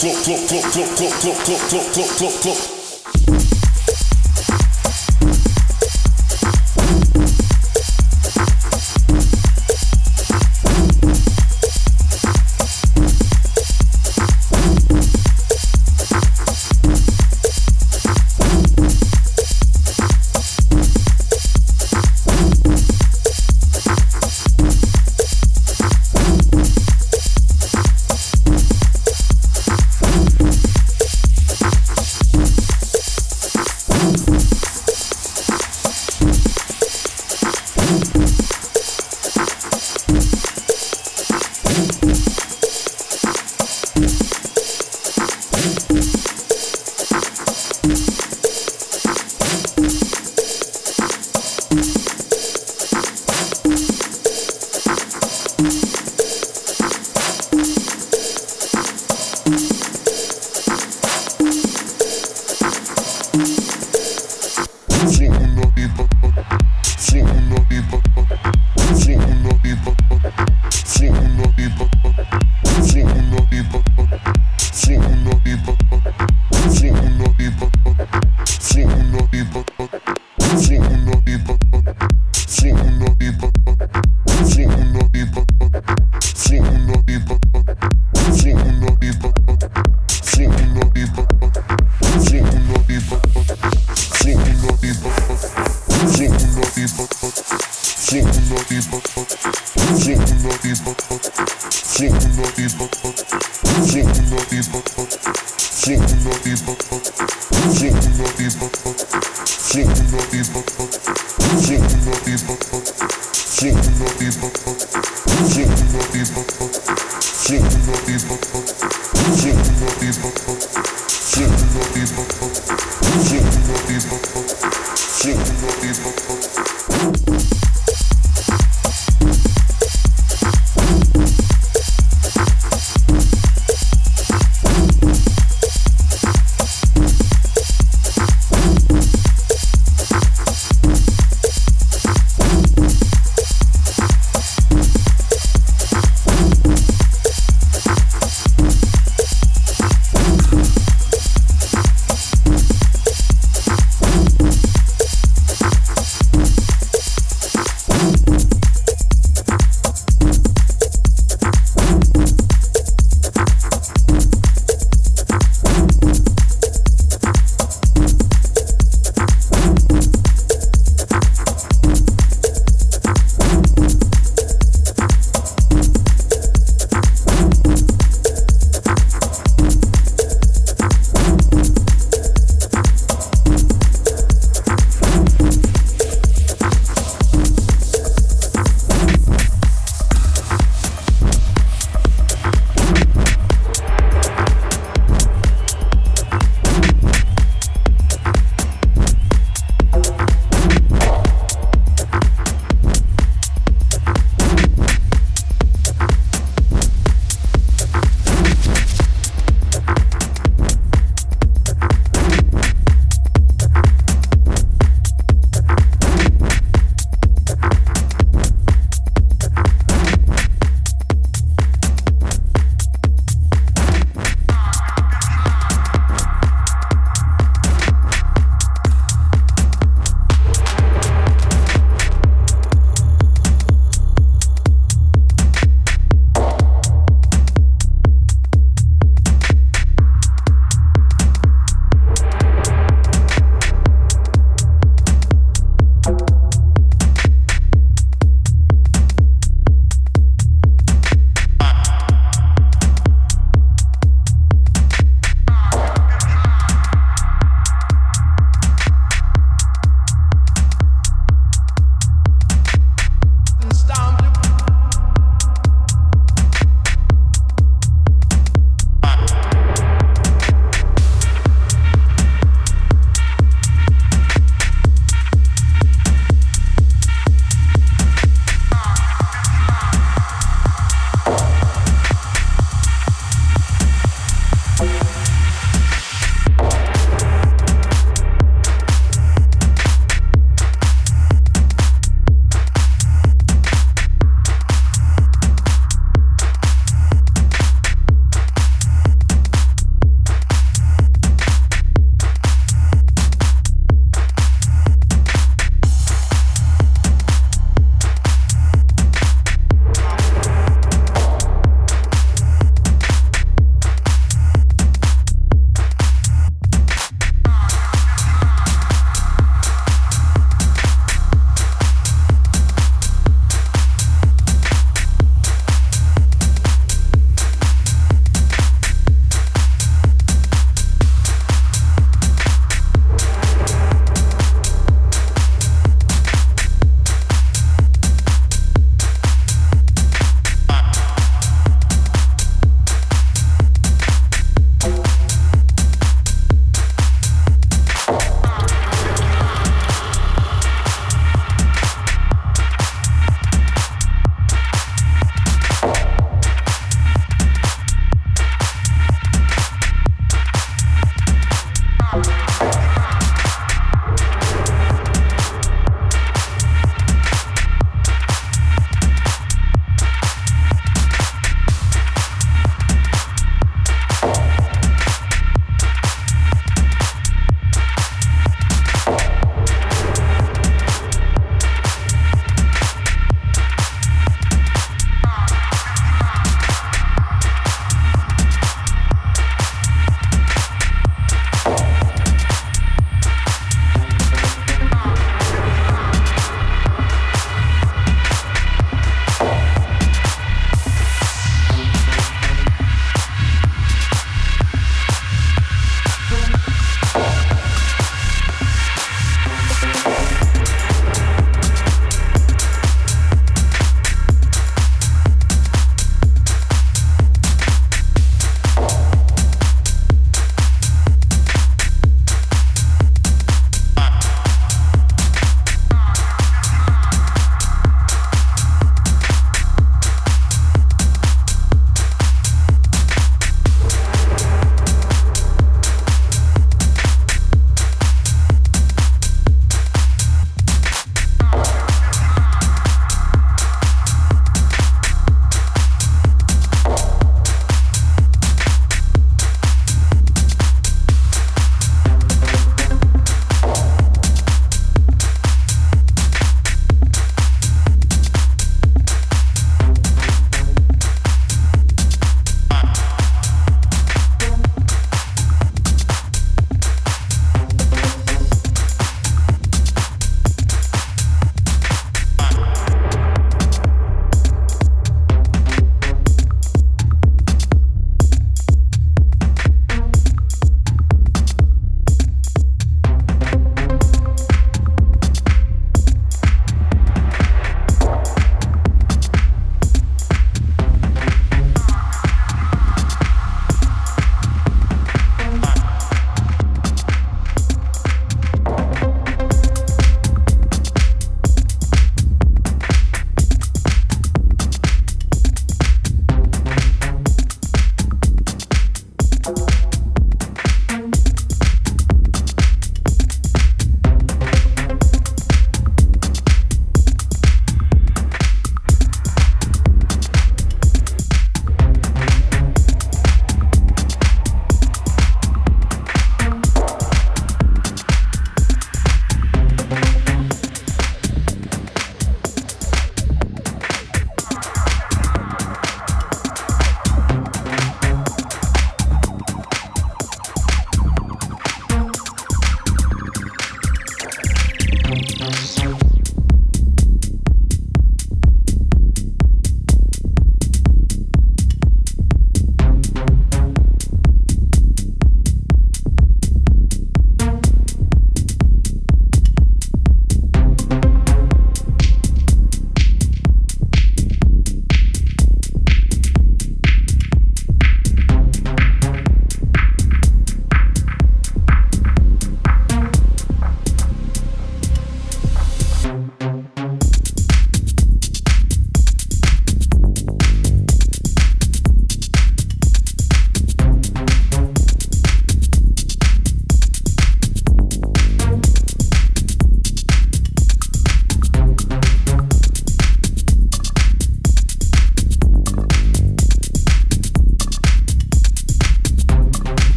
clock, clock, clock, clock, clock, clock, clock, clock, clock, clock.